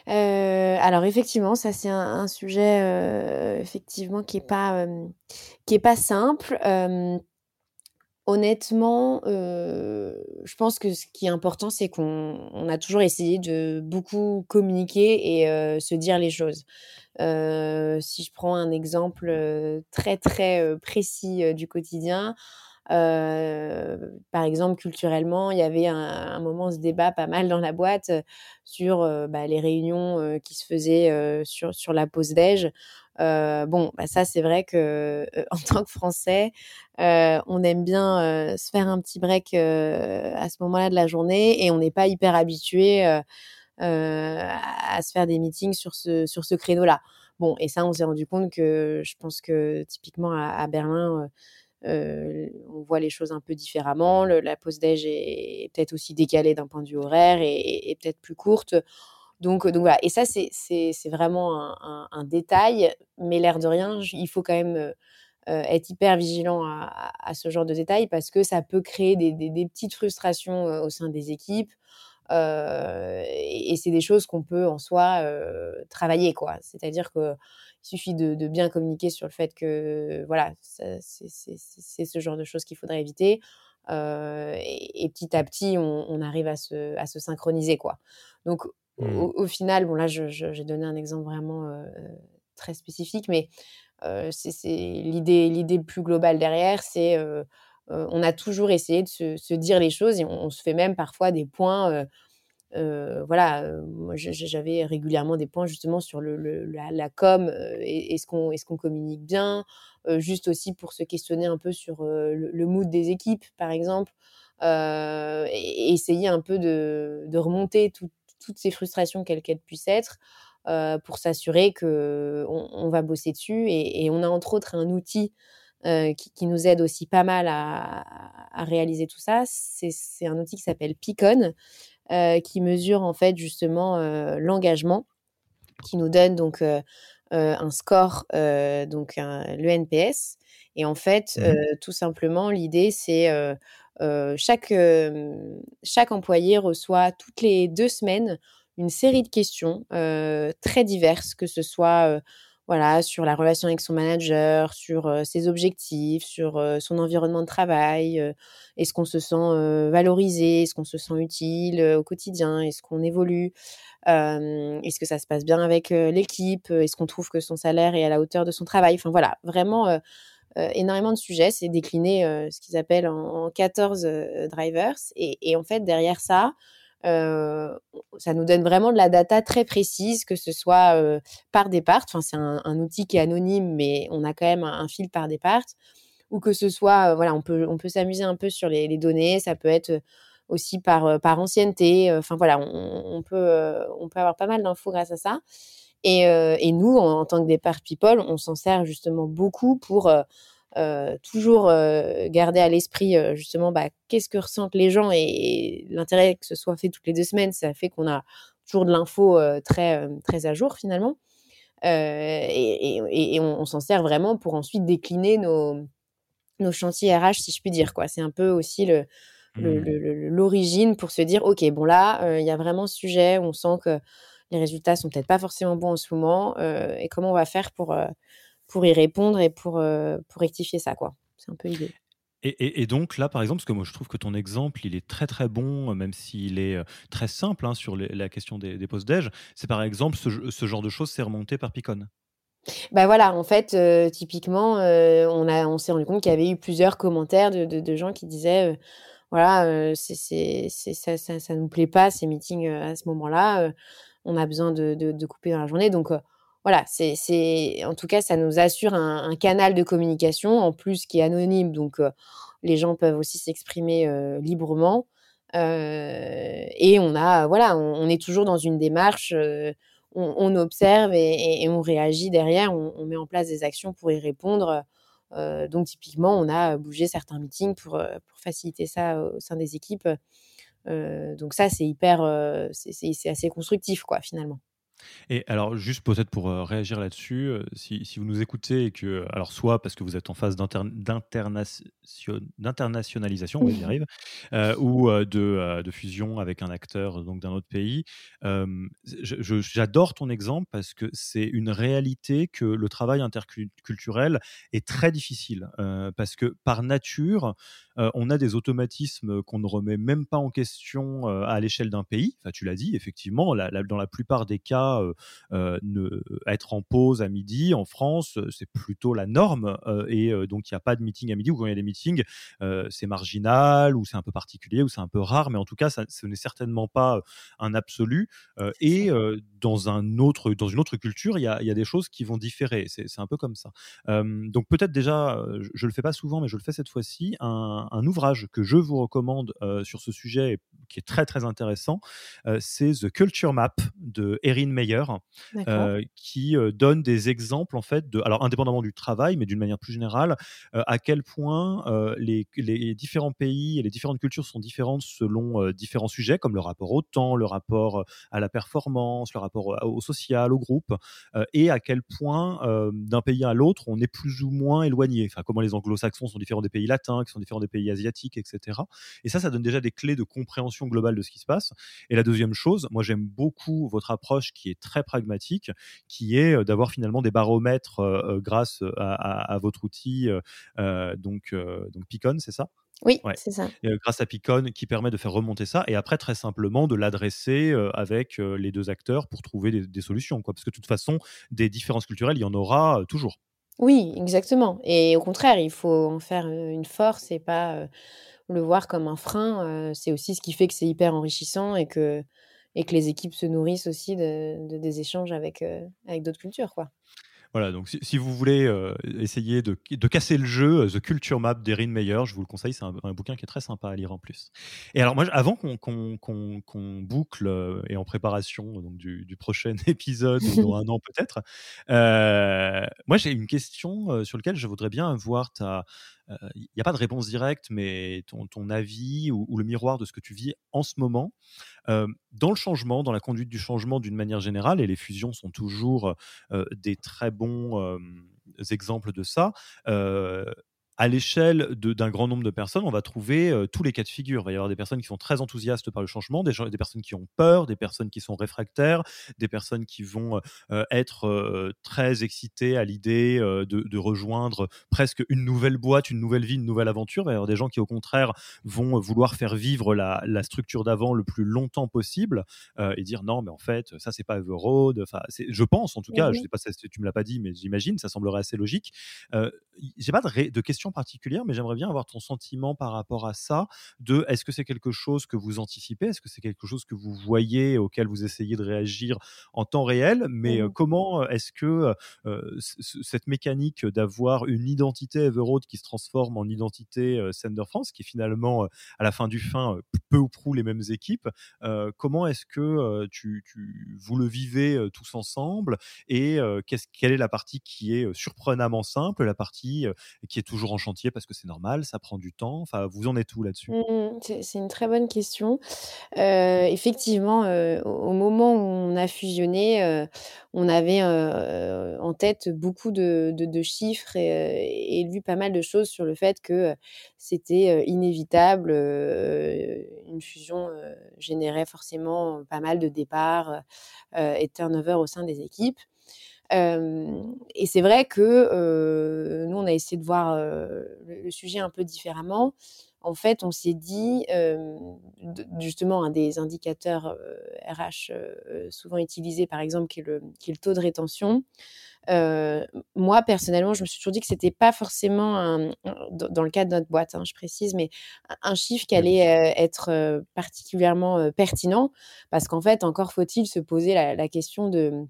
Alors effectivement, ça c'est un, sujet effectivement qui est pas qui est pas simple. Honnêtement, je pense que ce qui est important, c'est qu'on a toujours essayé de beaucoup communiquer et se dire les choses. si je prends un exemple très très précis du quotidien, par exemple, culturellement, il y avait un, moment, ce débat pas mal dans la boîte sur bah, les réunions qui se faisaient sur, sur la pause déj. Euh, bon, bah ça c'est vrai que en tant que Français, on aime bien se faire un petit break à ce moment-là de la journée et on n'est pas hyper habitué à se faire des meetings sur ce sur ce créneau-là. Bon, et ça on s'est rendu compte que je pense que typiquement à, Berlin. On voit les choses un peu différemment. la pause déj est, peut-être aussi décalée d'un point de vue horaire et, peut-être plus courte. Donc, voilà. Et ça, c'est vraiment un, détail, mais l'air de rien, il faut quand même être hyper vigilant à, ce genre de détails parce que ça peut créer des, petites frustrations au sein des équipes. Et, c'est des choses qu'on peut en soi travailler, quoi. C'est-à-dire que il suffit de, bien communiquer sur le fait que voilà, c'est ce genre de choses qu'il faudrait éviter. et, petit à petit, on, arrive à se, à se synchroniser, quoi. Donc, Mmh. Au, final, bon là, j'ai donné un exemple vraiment très spécifique, mais c'est l'idée, l'idée plus globale derrière, c'est on a toujours essayé de se, dire les choses et on, se fait même parfois des points. voilà, moi j'avais régulièrement des points justement sur la, com. est-ce qu'on qu'on communique bien Juste aussi pour se questionner un peu sur le, mood des équipes, par exemple. et essayer un peu de, remonter tout, toutes ces frustrations, quelles qu'elles puissent être, euh, pour s'assurer qu'on on va bosser dessus. Et, on a entre autres un outil euh, qui, nous aide aussi pas mal à, réaliser tout ça. C'est un outil qui s'appelle Picon, euh, qui mesure en fait justement l'engagement, qui nous donne donc un score, donc le NPS. Et en fait, mmh tout simplement, l'idée, c'est chaque, chaque employé reçoit toutes les deux semaines une série de questions très diverses, que ce soit voilà, sur la relation avec son manager, sur ses objectifs, sur son environnement de travail. est-ce qu'on se sent valorisé Est-ce qu'on se sent utile au quotidien Est-ce qu'on évolue Est-ce que ça se passe bien avec l'équipe Est-ce qu'on trouve que son salaire est à la hauteur de son travail? Enfin voilà, vraiment énormément de sujets. C'est décliné ce qu'ils appellent en, 14 euh, drivers. Et, en fait, derrière ça, ça nous donne vraiment de la data très précise, que ce soit par départ, enfin c'est un, outil qui est anonyme, mais on a quand même un, fil par départ, ou que ce soit, voilà, on peut, on peut s'amuser un peu sur les, données, ça peut être aussi par, par ancienneté, enfin voilà, on, peut, on peut avoir pas mal d'infos grâce à ça. Et, et nous, en, tant que départ people, on s'en sert justement beaucoup pour toujours euh, garder à l'esprit euh, justement bah, qu'est-ce que ressentent les gens et, l'intérêt que ce soit fait toutes les deux semaines, ça fait qu'on a toujours de l'info très, très à jour finalement. et, on, s'en sert vraiment pour ensuite décliner nos, nos chantiers RH, si je puis dire. quoi. C'est un peu aussi le, mmh. l'origine pour se dire ok bon là il y a vraiment ce sujet on sent que les résultats sont peut-être pas forcément bons en ce moment et comment on va faire pour pour y répondre et pour, euh, pour rectifier ça. quoi. C'est un peu l'idée. Et, et, donc là, par exemple, parce que moi je trouve que ton exemple, il est très très bon, même s'il est euh, très simple hein, sur la question des, des post-déj, c'est par exemple ce, ce, genre de choses, c'est remonté par Picon. Bah voilà, en fait, euh, typiquement, on, a, on s'est rendu compte qu'il y avait eu plusieurs commentaires de, de, gens qui disaient, voilà, c'est, ça, ça, ça nous plaît pas ces meetings à ce moment-là, on a besoin de, de, couper dans la journée, donc voilà, c'est, en tout cas, ça nous assure un, canal de communication en plus qui est anonyme, donc euh, les gens peuvent aussi s'exprimer euh, librement. Euh, et on a, voilà, on, est toujours dans une démarche, on, observe et, on réagit derrière, on, met en place des actions pour y répondre. donc typiquement, on a bougé certains meetings pour, pour faciliter ça au sein des équipes. donc ça, c'est hyper, c'est assez constructif, quoi, finalement. Et alors, juste peut-être pour euh, réagir là-dessus, euh, si, si, vous nous écoutez et que, alors soit parce que vous êtes en phase d'internationalisation, on y arrive, euh, ou de, de, fusion avec un acteur donc d'un autre pays, j'adore ton exemple parce que c'est une réalité que le travail interculturel est très difficile parce que par nature, on a des automatismes qu'on ne remet même pas en question à l'échelle d'un pays. Enfin, tu l'as dit, effectivement, dans la plupart des cas, ne, être en pause à midi en France, c'est plutôt la norme. et donc, il n'y a pas de meeting à midi ou quand il y a des meetings, c'est marginal ou c'est un peu particulier ou c'est un peu rare. Mais en tout cas, ça, ce n'est certainement pas un absolu. et dans, un autre, dans une autre culture, il y a, y a des choses qui vont différer. C'est un peu comme ça. donc, peut-être déjà, je ne le fais pas souvent, mais je le fais cette fois-ci, un, un, ouvrage que je vous recommande euh, sur ce sujet qui est très très intéressant. Euh, c'est The Culture Map de Erin Meyer, euh, qui donne des exemples en fait de, alors indépendamment du travail, mais d'une manière plus générale, à quel point les, les, différents pays et les différentes cultures sont différentes selon différents sujets, comme le rapport au temps, le rapport à la performance, le rapport au, social, au groupe, et à quel point d'un pays à l'autre on est plus ou moins éloigné. Enfin, comment les anglo-saxons sont différents des pays latins, qui sont différents des pays asiatiques, etc. Et ça, ça donne déjà des clés de compréhension globale de ce qui se passe. Et la deuxième chose, moi j'aime beaucoup votre approche qui est très pragmatique, qui est euh, d'avoir finalement des baromètres euh, euh, grâce à, votre outil, donc, donc Picon, c'est ça? Oui, c'est ça. grâce à Picon, qui permet de faire remonter ça, et après, très simplement, de l'adresser avec les deux acteurs pour trouver des, des, solutions. Quoi. Parce que de toute façon, des différences culturelles, il y en aura toujours. Oui, exactement. Et au contraire, il faut en faire une force et pas le voir comme un frein. c'est aussi ce qui fait que c'est hyper enrichissant et que, et que les équipes se nourrissent aussi de, des échanges avec, avec d'autres cultures. Quoi. Voilà, donc si, vous voulez euh, essayer de, casser le jeu, The Culture Map d'Erin Meyer, je vous le conseille, c'est un, bouquin qui est très sympa à lire en plus. Et alors moi, avant qu'on boucle euh, et en préparation donc, du, prochain épisode, dans un an peut-être, moi j'ai une question sur laquelle je voudrais bien avoir ta, il n'y a pas de réponse directe, mais ton, avis ou, le miroir de ce que tu vis en ce moment. dans le changement, dans la conduite du changement d'une manière générale, et les fusions sont toujours des très bons exemples de ça, à l'échelle d'un grand nombre de personnes, on va trouver euh, tous les cas de figure. Il va y avoir des personnes qui sont très enthousiastes par le changement, des, des personnes qui ont peur, des personnes qui sont réfractaires, des personnes qui vont euh, être euh, très excitées à l'idée de, de, rejoindre presque une nouvelle boîte, une nouvelle vie, une nouvelle aventure. Il va y avoir des gens qui, au contraire, vont vouloir faire vivre la, la structure d'avant le plus longtemps possible et dire non, mais en fait, ça, c'est pas Everroad. Enfin, je pense, en tout cas, je sais pas si tu me l'as pas dit, mais j'imagine, ça semblerait assez logique. J'ai pas de, de questions particulière, mais j'aimerais bien avoir ton sentiment par rapport à ça. De est-ce que c'est quelque chose que vous anticipez? Est-ce que c'est quelque chose que vous voyez, auquel vous essayez de réagir en temps réel? Mais mmh. comment est-ce que cette mécanique d'avoir une identité Everroad qui se transforme en identité Sender France, qui est finalement à la fin du fin peu ou prou les mêmes équipes, comment est-ce que tu, vous le vivez tous ensemble? Et quelle est la partie qui est surprenamment simple, la partie qui est toujours en chantier parce que c'est normal, ça prend du temps. Enfin, vous en êtes où là-dessus? Mmh, C'est une très bonne question. effectivement, au moment où on a fusionné, on avait en tête beaucoup de, chiffres et, et, vu pas mal de choses sur le fait que c'était inévitable. une fusion générait forcément pas mal de départs et turnover au sein des équipes et c'est vrai que nous, on a essayé de voir le, sujet un peu différemment. En fait, on s'est dit, justement, un des indicateurs RH souvent utilisés, par exemple, qui est le, qui est le taux de rétention. moi, personnellement, je me suis toujours dit que c'était pas forcément, un, dans le cas de notre boîte, hein, je précise, mais un chiffre qui allait être particulièrement pertinent, parce qu'en fait, encore faut-il se poser la question de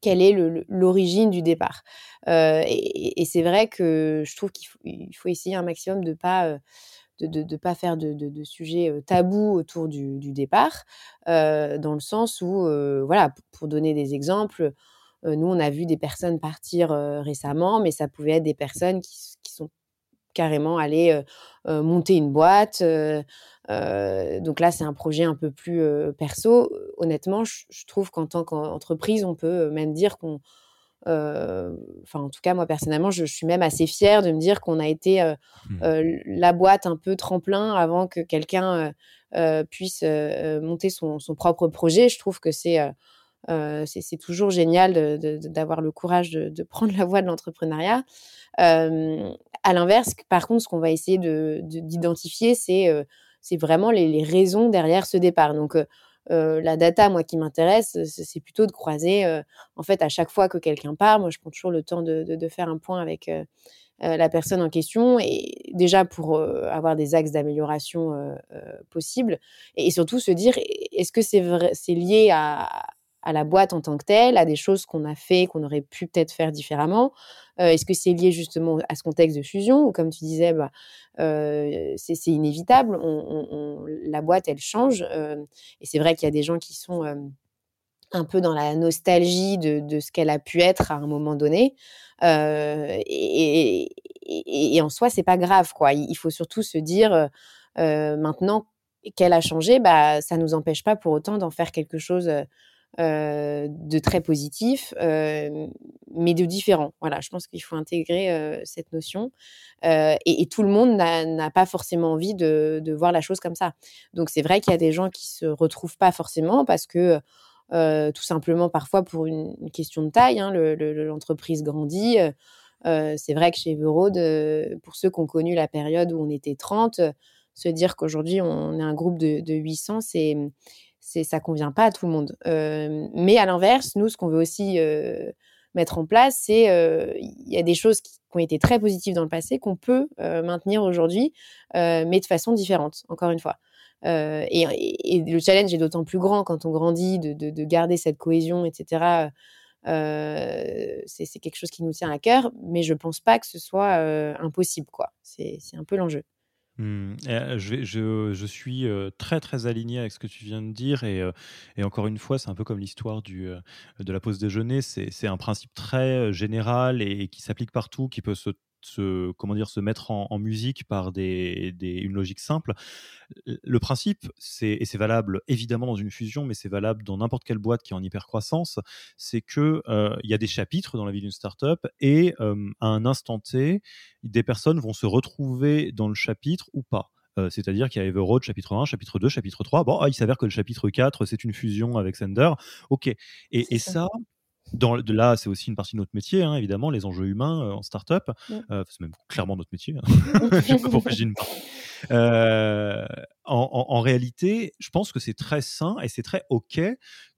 quelle est l'origine du départ. Euh, et, c'est vrai que je trouve qu'il faut, essayer un maximum de pas euh, de, pas faire de, de, sujets euh, tabous autour du, départ, dans le sens où, voilà, pour donner des exemples, nous on a vu des personnes partir récemment, mais ça pouvait être des personnes qui, carrément aller monter une boîte. donc là, c'est un projet un peu plus perso. Honnêtement, je, trouve qu'en tant qu'entreprise, on peut même dire qu'on enfin en tout cas moi personnellement je, suis même assez fière de me dire qu'on a été mmh. la boîte un peu tremplin avant que quelqu'un puisse monter son, propre projet je trouve que c'est c'est toujours génial d'avoir le courage de, prendre la voie de l'entrepreneuriat à l'inverse, par contre, ce qu'on va essayer d'identifier, c'est euh, vraiment les, raisons derrière ce départ. Donc, euh, euh, la data, moi, qui m'intéresse, c'est plutôt de croiser, en fait, à chaque fois que quelqu'un part, moi, je prends toujours le temps de, faire un point avec la personne en question, et déjà pour avoir des axes d'amélioration possibles, et, surtout se dire, est-ce que c'est lié à, à la boîte en tant que telle, à des choses qu'on a fait, qu'on aurait pu peut-être faire différemment euh, Est-ce que c'est lié justement à ce contexte de fusion ou comme tu disais, bah, euh, c'est inévitable, la boîte elle change euh, et c'est vrai qu'il y a des gens qui sont un peu dans la nostalgie de, ce qu'elle a pu être à un moment donné. Et, en soi, c'est pas grave, quoi. Il faut surtout se dire maintenant qu'elle a changé, bah, ça nous empêche pas pour autant d'en faire quelque chose euh, de très positif, euh, mais de différent. Voilà, je pense qu'il faut intégrer euh, cette notion. Et, tout le monde n'a pas forcément envie de, voir la chose comme ça. Donc c'est vrai qu'il y a des gens qui se retrouvent pas forcément parce que tout simplement parfois pour une, question de taille, hein, l'entreprise grandit. c'est vrai que chez Everode, pour ceux qui ont connu la période où on était 30, se dire qu'aujourd'hui on est un groupe de, de 800, c'est c'est ça convient pas à tout le monde. Euh, mais à l'inverse, nous, ce qu'on veut aussi euh, mettre en place, c'est euh, il y a des choses qui, ont été très positives dans le passé qu'on peut maintenir aujourd'hui, mais de façon différente. Encore une fois. Et, le challenge est d'autant plus grand quand on grandit de, de, garder cette cohésion, etc. c'est quelque chose qui nous tient à cœur, mais je pense pas que ce soit impossible, quoi. C'est un peu l'enjeu. Mmh. Euh, je, suis euh, très très aligné avec ce que tu viens de dire et, euh, encore une fois c'est un peu comme l'histoire de la pause déjeuner c'est un principe très général et qui s'applique partout qui peut se se, comment dire, se mettre en, musique par des, une logique simple. Le principe, c'est, et c'est valable évidemment dans une fusion, mais c'est valable dans n'importe quelle boîte qui est en hypercroissance, c'est qu'il euh, y a des chapitres dans la vie d'une startup et euh, à un instant T, des personnes vont se retrouver dans le chapitre ou pas. Euh, c'est-à-dire qu'il y a Everroad chapitre 1, chapitre 2, chapitre 3. Bon, ah, il s'avère que le chapitre 4, c'est une fusion avec Sender. OK. Et, et ça, dans, de là, c'est aussi une partie de notre métier, hein, évidemment, les enjeux humains euh, en startup. up euh, c'est même clairement notre métier. Hein. Euh, en, en, réalité, je pense que c'est très sain et c'est très OK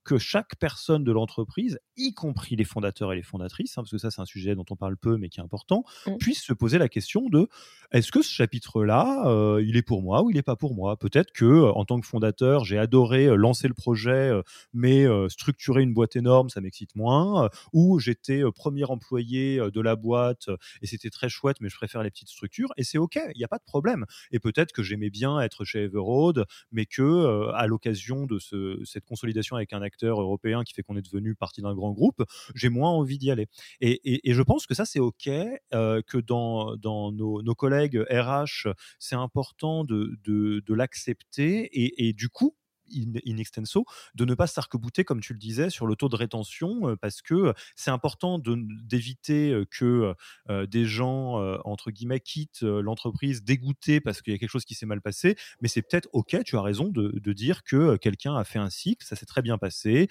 que chaque personne de l'entreprise, y compris les fondateurs et les fondatrices, hein, parce que ça c'est un sujet dont on parle peu mais qui est important, mmh. puisse se poser la question de est-ce que ce chapitre-là, euh, il est pour moi ou il n'est pas pour moi? Peut-être que euh, en tant que fondateur, j'ai adoré euh, lancer le projet, mais structurer une boîte énorme, ça m'excite moins. ou j'étais premier employé de la boîte et c'était très chouette, mais je préfère les petites structures. Et c'est ok, il n'y a pas de problème. Et peut-être que j'aimais bien être chez Everroad, mais que à l'occasion de cette consolidation avec un acteur européen qui fait qu'on est devenu partie d'un grand groupe, j'ai moins envie d'y aller. Et, je pense que ça c'est ok, que dans, nos, collègues RH, c'est important de, l'accepter et, du coup, in, extenso, de ne pas s'arc-bouter, comme tu le disais, sur le taux de rétention, parce que c'est important d'éviter que des gens, entre guillemets, quittent l'entreprise dégoûtés parce qu'il y a quelque chose qui s'est mal passé. Mais c'est peut-être OK, tu as raison de, dire que quelqu'un a fait un cycle, ça s'est très bien passé,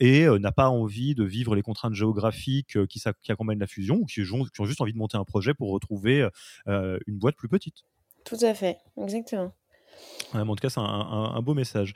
et n'a pas envie de vivre les contraintes géographiques qui, qui accompagnent la fusion, ou qui, qui ont juste envie de monter un projet pour retrouver une boîte plus petite. Tout à fait, exactement en tout cas, c'est un, beau message.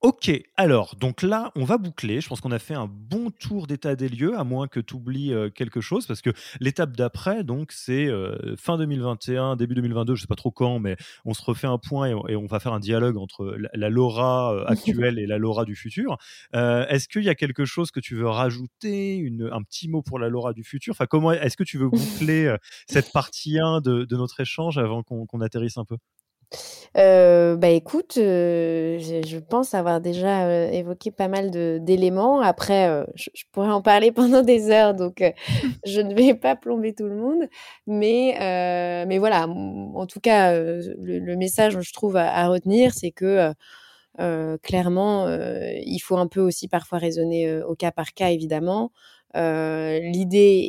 Ok, alors, donc là, on va boucler. Je pense qu'on a fait un bon tour d'état des lieux, à moins que tu oublies euh, quelque chose, parce que l'étape d'après, donc, c'est euh, fin 2021, début 2022, je sais pas trop quand, mais on se refait un point et, on va faire un dialogue entre la, Laura euh, actuelle et la Laura du futur. est-ce qu'il y a quelque chose que tu veux rajouter, un petit mot pour la Laura du futur? Enfin, comment est-ce que tu veux boucler cette partie 1 de, notre échange avant qu'on atterrisse un peu? Euh, bah écoute, euh, je, pense avoir déjà euh, évoqué pas mal d'éléments. Après, je, pourrais en parler pendant des heures, donc je ne vais pas plomber tout le monde. Mais, mais voilà, en tout cas, le, message, je trouve, à, retenir, c'est que clairement, il faut un peu aussi parfois raisonner au cas par cas, évidemment. L'idée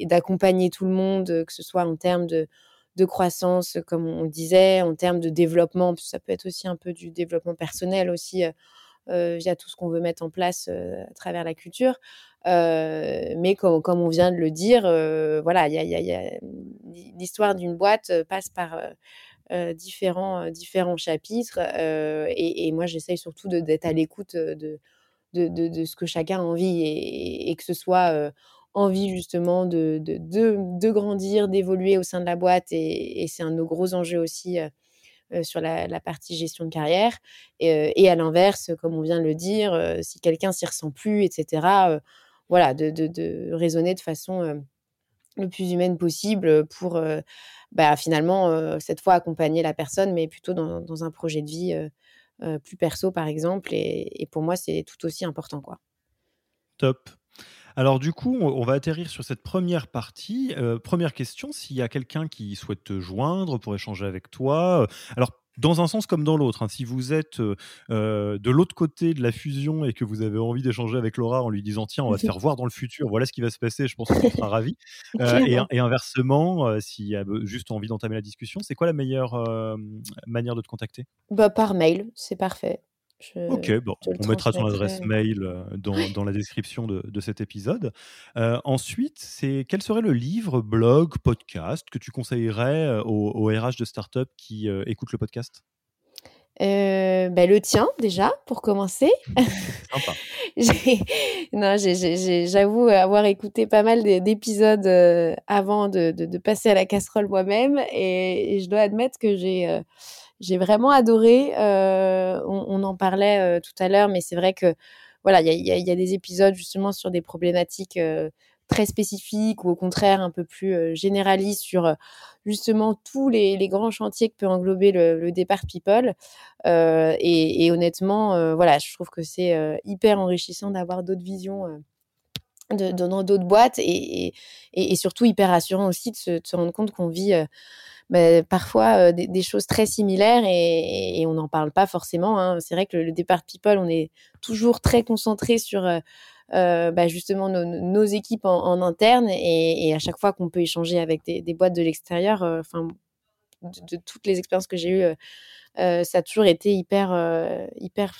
est d'accompagner tout le monde, que ce soit en termes de de croissance, comme on disait, en termes de développement, ça peut être aussi un peu du développement personnel aussi, via tout ce qu'on veut mettre en place à travers la culture. mais comme, comme, on vient de le dire, voilà, l'histoire d'une boîte passe par différents, différents chapitres. Et, moi, j'essaye surtout d'être à l'écoute de de, de, ce que chacun a envie et que ce soit envie justement de, de, de, grandir, d'évoluer au sein de la boîte. Et, c'est un de nos gros enjeux aussi euh, euh, sur la, partie gestion de carrière. Et, euh, et à l'inverse, comme on vient de le dire, si quelqu'un s'y ressent plus, etc., voilà, de, raisonner de façon le plus humaine possible pour bah, finalement, cette fois, accompagner la personne, mais plutôt dans, un projet de vie plus perso, par exemple. Et, et pour moi, c'est tout aussi important. quoi. Top. Alors du coup, on va atterrir sur cette première partie. Euh, première question, s'il y a quelqu'un qui souhaite te joindre pour échanger avec toi. Euh, alors dans un sens comme dans l'autre. Hein. Si vous êtes euh, de l'autre côté de la fusion et que vous avez envie d'échanger avec Laura en lui disant tiens, on va te faire voir dans le futur, voilà ce qui va se passer, je pense qu'on sera ravi. et, inversement, s'il y a juste envie d'entamer la discussion, c'est quoi la meilleure manière de te contacter? Bah, Par mail, c'est parfait ok, bon, on mettra ton adresse mail euh, dans, dans la description de, de cet épisode. Euh, ensuite, c'est quel serait le livre, blog, podcast que tu conseillerais euh, aux, RH de start-up qui écoutent le podcast? Bah, le tien déjà pour commencer. Sympa. non, j'avoue avoir écouté pas mal d'épisodes avant de, de, passer à la casserole moi-même et, je dois admettre que j'ai j'ai vraiment adoré. Euh, on, en parlait euh, tout à l'heure, mais c'est vrai que voilà, il y, a, des épisodes justement sur des problématiques euh, très spécifiques ou au contraire un peu plus généralistes sur justement tous les, grands chantiers que peut englober le, départ People. Et, honnêtement, voilà, je trouve que c'est hyper enrichissant d'avoir d'autres visions. De, dans d'autres boîtes et, et, surtout hyper rassurant aussi de se rendre compte qu'on vit parfois euh, des, choses très similaires et, on n'en parle pas forcément. Hein. C'est vrai que le, départ People, on est toujours très concentré sur euh, euh, bah, justement nos, équipes en, interne et, à chaque fois qu'on peut échanger avec des, boîtes de l'extérieur, enfin de, toutes les expériences que j'ai eues, ça a toujours été hyper hyper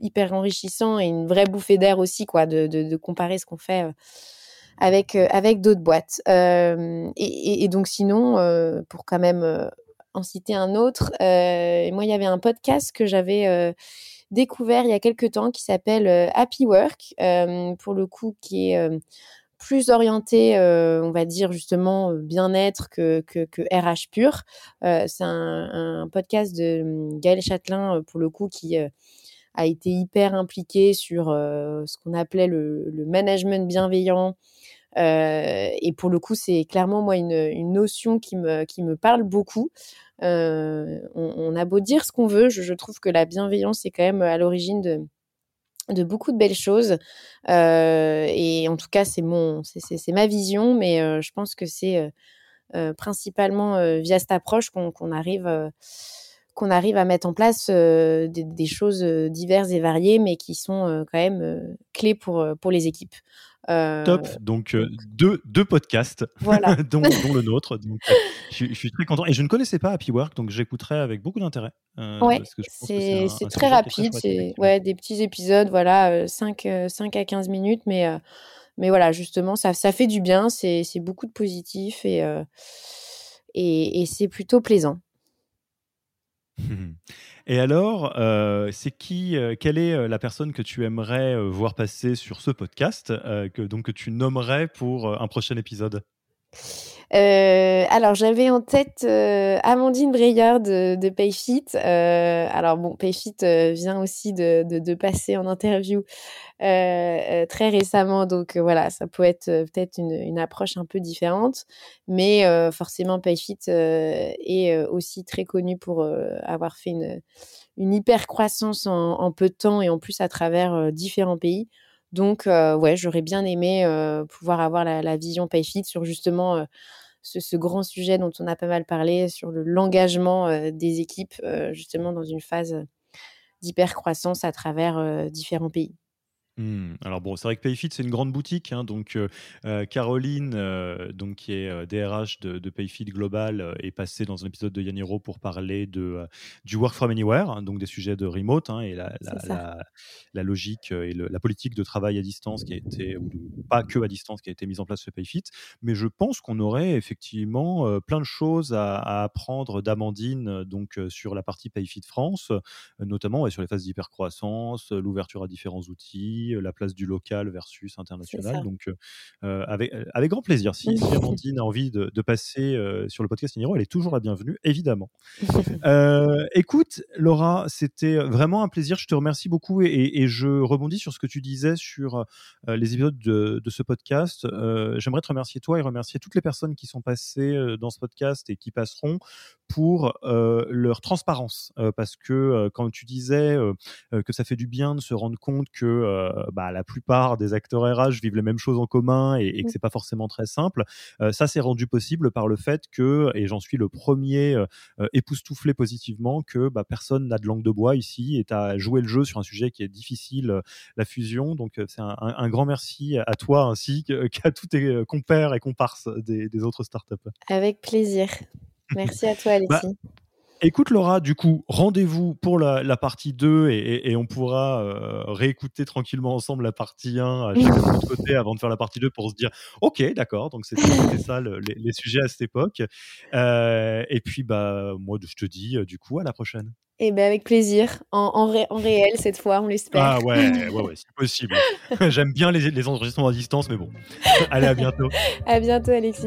hyper enrichissant et une vraie bouffée d'air aussi quoi de, de, comparer ce qu'on fait avec, euh, avec d'autres boîtes. Euh, et, donc sinon, euh, pour quand même en citer un autre, moi, il y avait un podcast que j'avais découvert il y a quelques temps qui s'appelle Happy Work, pour le coup qui est plus orienté, on va dire justement bien-être que, que, RH pur. c'est un, podcast de hum, Gaël Châtelain, pour le coup, qui a été hyper impliqué sur ce qu'on appelait le, management bienveillant. Et pour le coup, c'est clairement moi une, une, notion qui me, qui me parle beaucoup. On, on, a beau dire ce qu'on veut, je, trouve que la bienveillance est quand même à l'origine de, de beaucoup de belles choses. Euh, et en tout cas, c'est mon, c'est ma vision, mais euh, je pense que c'est euh, principalement via cette approche qu'on arrive qu'on arrive à mettre en place des, des, choses diverses et variées, mais qui sont quand même clés pour, pour les équipes. Top, donc deux, deux podcasts, voilà. dont, dont, le nôtre. Donc, je, suis très content. Et je ne connaissais pas Happy Work, donc j'écouterai avec beaucoup d'intérêt. Euh, ouais, c'est très rapide. C'est ouais, des petits épisodes, voilà, 5, 5 à 15 minutes, mais, mais voilà, justement, ça, ça fait du bien. C'est beaucoup de positif et, et, et c'est plutôt plaisant. Et alors, euh, c'est qui, euh, quelle est euh, la personne que tu aimerais voir passer sur ce podcast, que, donc que tu nommerais pour un prochain épisode? Euh, alors, j'avais en tête euh, Amandine Breyer de, de Payfit. Euh, alors, bon, Payfit euh, vient aussi de, de, de, passer en interview euh, très récemment. Donc, voilà, ça peut être peut-être une, une, approche un peu différente. Mais forcément, Payfit est aussi très connu pour avoir fait une, une hyper croissance en, en, peu de temps et en plus à travers différents pays. Donc, ouais, j'aurais bien aimé pouvoir avoir la, la, vision PayFit sur justement ce, ce, grand sujet dont on a pas mal parlé, sur l'engagement des équipes, justement dans une phase d'hypercroissance à travers différents pays. Mmh. Alors bon, c'est vrai que Payfit c'est une grande boutique, hein, donc euh, euh, Caroline, euh, donc qui est DRH de, de, Payfit Global, est passée dans un épisode de Yaniro pour parler de du work from anywhere, hein, donc des sujets de remote hein, et la, la, la, la, logique et le, la politique de travail à distance qui a été ou pas que à distance qui a été mise en place chez Payfit. Mais je pense qu'on aurait effectivement plein de choses à, à apprendre d'Amandine donc sur la partie Payfit France, notamment sur les phases d'hypercroissance, l'ouverture à différents outils euh, la place du local versus international. Donc, euh, euh, avec, avec grand plaisir. Si, si Amandine a envie de, passer sur le podcast Iniro, elle est toujours la bienvenue, évidemment. écoute, Laura, c'était vraiment un plaisir. Je te remercie beaucoup et, je rebondis sur ce que tu disais sur les épisodes de, ce podcast. J'aimerais te remercier toi et remercier toutes les personnes qui sont passées dans ce podcast et qui passeront pour leur transparence. parce que quand tu disais que ça fait du bien de se rendre compte que euh, bah, la plupart des acteurs RH vivent les mêmes choses en commun et, et que c'est pas forcément très simple. Euh, ça, c'est rendu possible par le fait que, et j'en suis le premier euh, époustouflé positivement, que bah, personne n'a de langue de bois ici et à jouer le jeu sur un sujet qui est difficile, la fusion. Donc, c'est un, un, grand merci à toi ainsi qu'à tous tes compères et comparses des, des autres startups. Avec plaisir. Merci à toi, bah, Alexis. Écoute Laura, du coup, rendez-vous pour la, partie 2 et, on pourra euh, réécouter tranquillement ensemble la partie 1 de notre côté avant de faire la partie 2 pour se dire ok d'accord, donc c'était ça les, sujets à cette époque. Euh, et puis bah moi je te dis euh, du coup à la prochaine. Et eh ben avec plaisir, en, en, réel cette fois, on l'espère. Ah ouais, ouais, ouais c'est possible. J'aime bien les, les enregistrements à distance, mais bon. Allez, à bientôt. à bientôt Alexis.